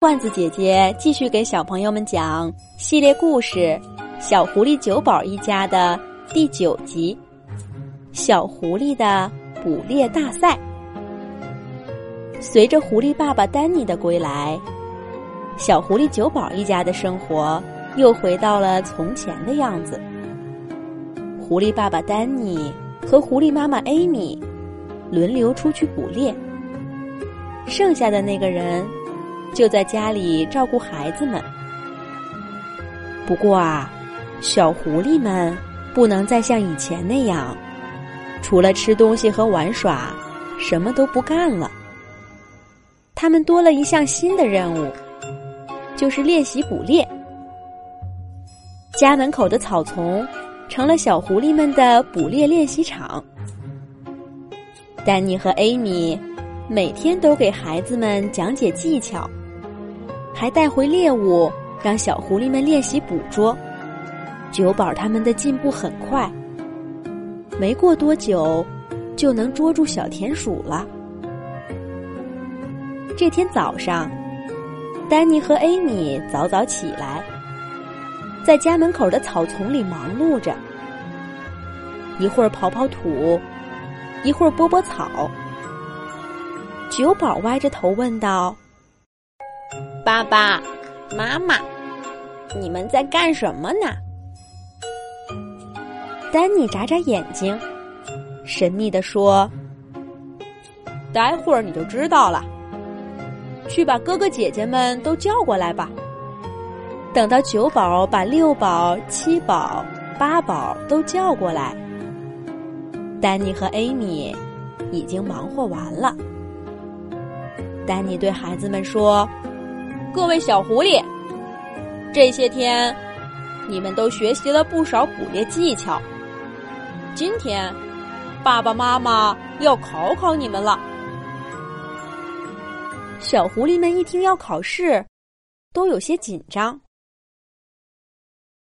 罐子姐姐继续给小朋友们讲系列故事《小狐狸九宝一家》的第九集《小狐狸的捕猎大赛》。随着狐狸爸爸丹尼的归来，小狐狸九宝一家的生活又回到了从前的样子。狐狸爸爸丹尼和狐狸妈妈艾米轮流出去捕猎，剩下的那个人。就在家里照顾孩子们。不过啊，小狐狸们不能再像以前那样，除了吃东西和玩耍，什么都不干了。他们多了一项新的任务，就是练习捕猎。家门口的草丛成了小狐狸们的捕猎练习场。丹尼和艾米每天都给孩子们讲解技巧。还带回猎物，让小狐狸们练习捕捉。九宝他们的进步很快，没过多久就能捉住小田鼠了。这天早上，丹尼和艾米早早起来，在家门口的草丛里忙碌着，一会儿刨刨土，一会儿拨拨草。九宝歪着头问道。爸爸妈妈，你们在干什么呢？丹尼眨眨眼睛，神秘的说：“待会儿你就知道了。去把哥哥姐姐们都叫过来吧。等到九宝把六宝、七宝、八宝都叫过来，丹尼和艾米已经忙活完了。丹尼对孩子们说。”各位小狐狸，这些天你们都学习了不少捕猎技巧。今天爸爸妈妈要考考你们了。小狐狸们一听要考试，都有些紧张。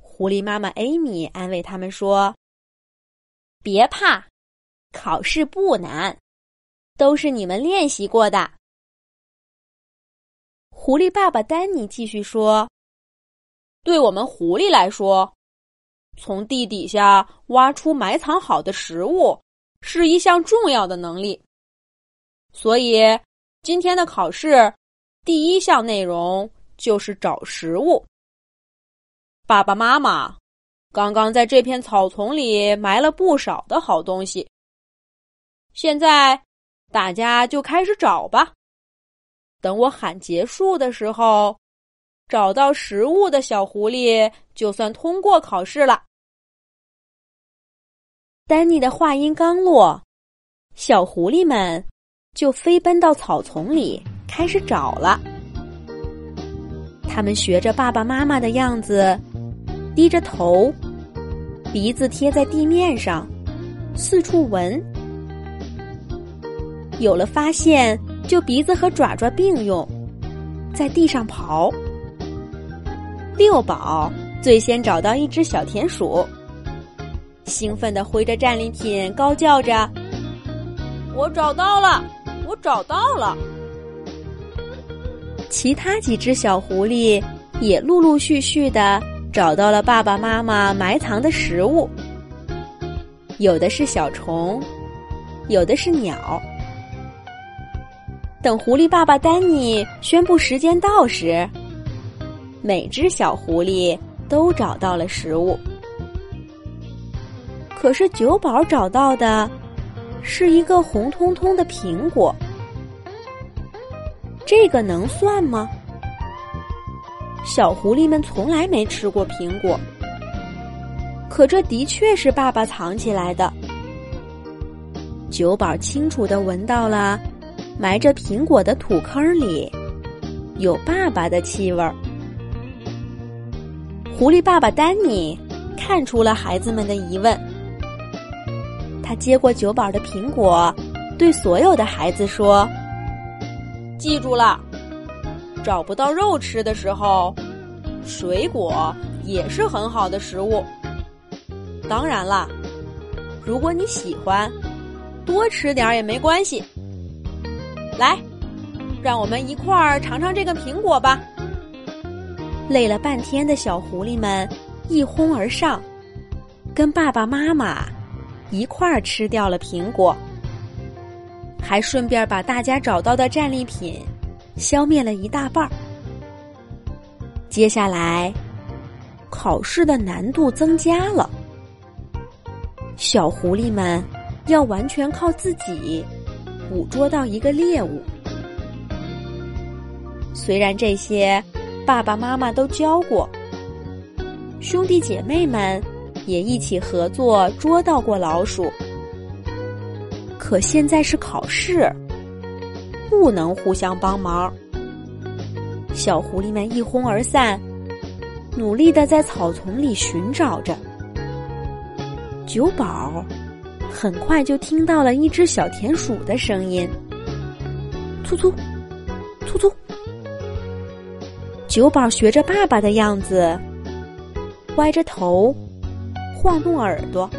狐狸妈妈艾米安慰他们说：“别怕，考试不难，都是你们练习过的。”狐狸爸爸丹尼继续说：“对我们狐狸来说，从地底下挖出埋藏好的食物是一项重要的能力。所以，今天的考试第一项内容就是找食物。爸爸妈妈刚刚在这片草丛里埋了不少的好东西。现在，大家就开始找吧。”等我喊结束的时候，找到食物的小狐狸就算通过考试了。丹尼的话音刚落，小狐狸们就飞奔到草丛里开始找了。他们学着爸爸妈妈的样子，低着头，鼻子贴在地面上，四处闻。有了发现。就鼻子和爪爪并用，在地上刨。六宝最先找到一只小田鼠，兴奋的挥着战利品，高叫着：“我找到了！我找到了！”其他几只小狐狸也陆陆续续的找到了爸爸妈妈埋藏的食物，有的是小虫，有的是鸟。等狐狸爸爸丹尼宣布时间到时，每只小狐狸都找到了食物。可是酒宝找到的是一个红彤彤的苹果，这个能算吗？小狐狸们从来没吃过苹果，可这的确是爸爸藏起来的。酒宝清楚的闻到了。埋着苹果的土坑里，有爸爸的气味儿。狐狸爸爸丹尼看出了孩子们的疑问，他接过酒保的苹果，对所有的孩子说：“记住了，找不到肉吃的时候，水果也是很好的食物。当然了，如果你喜欢，多吃点儿也没关系。”来，让我们一块儿尝尝这个苹果吧。累了半天的小狐狸们一哄而上，跟爸爸妈妈一块儿吃掉了苹果，还顺便把大家找到的战利品消灭了一大半儿。接下来，考试的难度增加了，小狐狸们要完全靠自己捕捉到一个猎物。虽然这些爸爸妈妈都教过，兄弟姐妹们也一起合作捉到过老鼠，可现在是考试，不能互相帮忙。小狐狸们一哄而散，努力的在草丛里寻找着。九宝很快就听到了一只小田鼠的声音：“突突，突突。”九宝学着爸爸的样子，歪着头，晃动耳朵，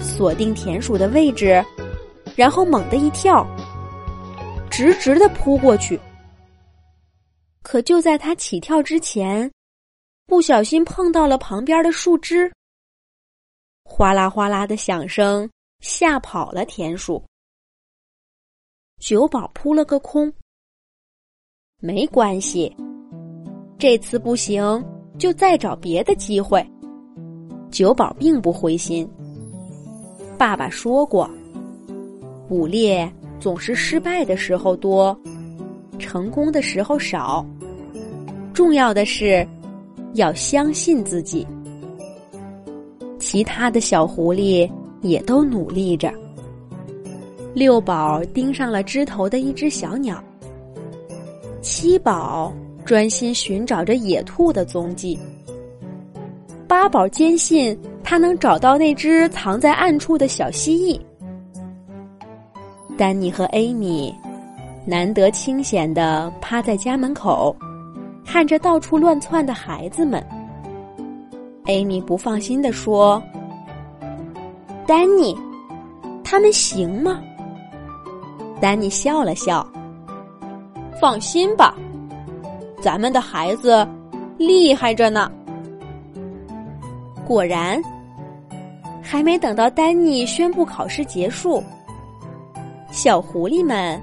锁定田鼠的位置，然后猛地一跳，直直的扑过去。可就在他起跳之前，不小心碰到了旁边的树枝，哗啦哗啦的响声吓跑了田鼠。九宝扑了个空，没关系。这次不行，就再找别的机会。九宝并不灰心。爸爸说过，捕猎总是失败的时候多，成功的时候少。重要的是要相信自己。其他的小狐狸也都努力着。六宝盯上了枝头的一只小鸟。七宝。专心寻找着野兔的踪迹。八宝坚信他能找到那只藏在暗处的小蜥蜴。丹尼和艾米难得清闲的趴在家门口，看着到处乱窜的孩子们。艾米不放心的说：“丹尼，他们行吗？”丹尼笑了笑：“放心吧。”咱们的孩子厉害着呢。果然，还没等到丹尼宣布考试结束，小狐狸们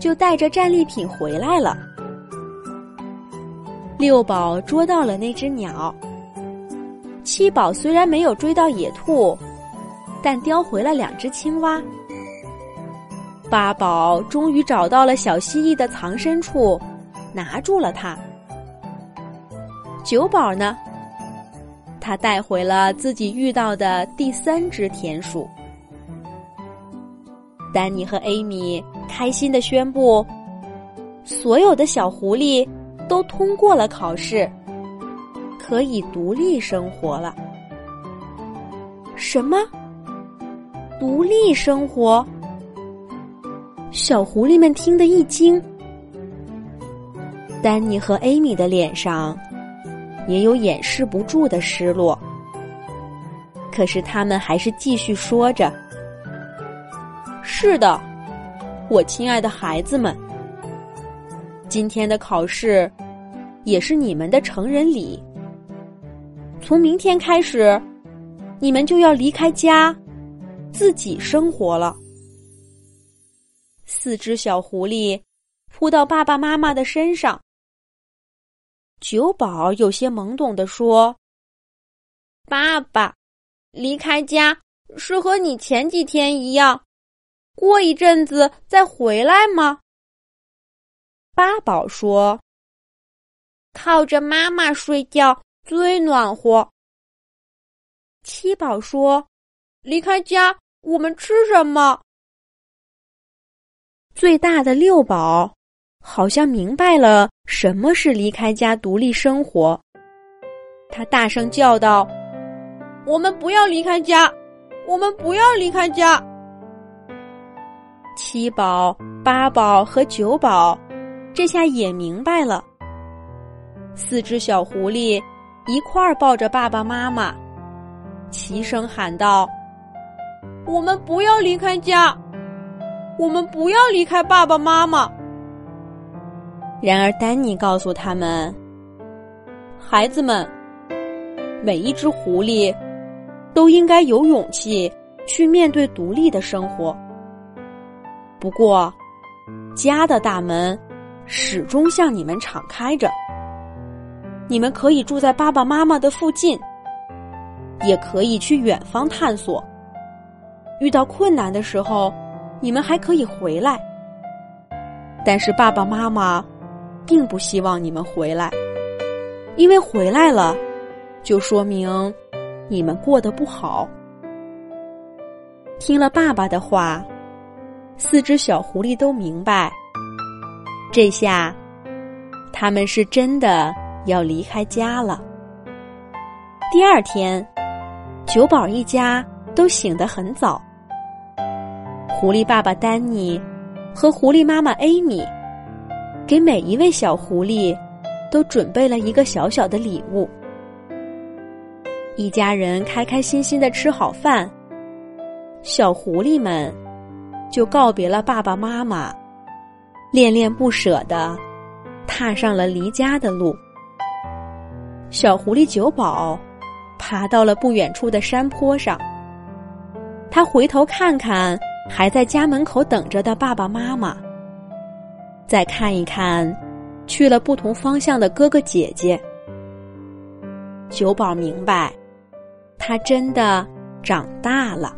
就带着战利品回来了。六宝捉到了那只鸟，七宝虽然没有追到野兔，但叼回了两只青蛙。八宝终于找到了小蜥蜴的藏身处。拿住了它。九宝呢？他带回了自己遇到的第三只田鼠。丹尼和艾米开心的宣布，所有的小狐狸都通过了考试，可以独立生活了。什么？独立生活？小狐狸们听得一惊。丹尼和艾米的脸上也有掩饰不住的失落，可是他们还是继续说着：“是的，我亲爱的孩子们，今天的考试也是你们的成人礼。从明天开始，你们就要离开家，自己生活了。”四只小狐狸扑到爸爸妈妈的身上。九宝有些懵懂的说：“爸爸，离开家是和你前几天一样，过一阵子再回来吗？”八宝说：“靠着妈妈睡觉最暖和。”七宝说：“离开家我们吃什么？”最大的六宝。好像明白了什么是离开家独立生活，他大声叫道：“我们不要离开家，我们不要离开家！”七宝、八宝和九宝这下也明白了。四只小狐狸一块儿抱着爸爸妈妈，齐声喊道：“我们不要离开家，我们不要离开爸爸妈妈！”然而，丹尼告诉他们：“孩子们，每一只狐狸都应该有勇气去面对独立的生活。不过，家的大门始终向你们敞开着。你们可以住在爸爸妈妈的附近，也可以去远方探索。遇到困难的时候，你们还可以回来。但是，爸爸妈妈。”并不希望你们回来，因为回来了，就说明你们过得不好。听了爸爸的话，四只小狐狸都明白，这下他们是真的要离开家了。第二天，九宝一家都醒得很早，狐狸爸爸丹尼和狐狸妈妈艾米。给每一位小狐狸都准备了一个小小的礼物。一家人开开心心的吃好饭，小狐狸们就告别了爸爸妈妈，恋恋不舍的踏上了离家的路。小狐狸九宝爬到了不远处的山坡上，他回头看看还在家门口等着的爸爸妈妈。再看一看，去了不同方向的哥哥姐姐。九宝明白，他真的长大了。